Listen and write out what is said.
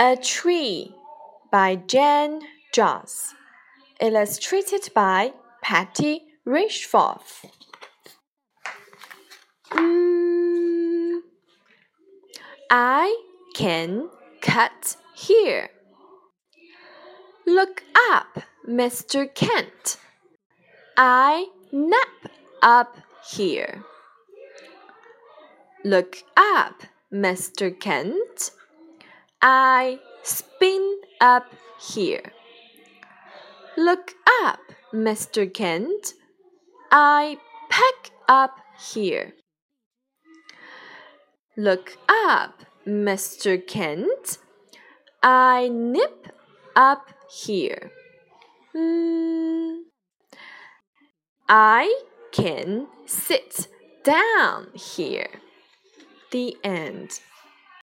A Tree by Jan Joss. Illustrated by Patty Richforth. Mm, I can cut here. Look up, Mr. Kent. I nap up here. Look up, Mr. Kent. I spin up here. Look up, Mr. Kent. I pack up here. Look up, Mr. Kent. I nip up here. Mm, I can sit down here. The end.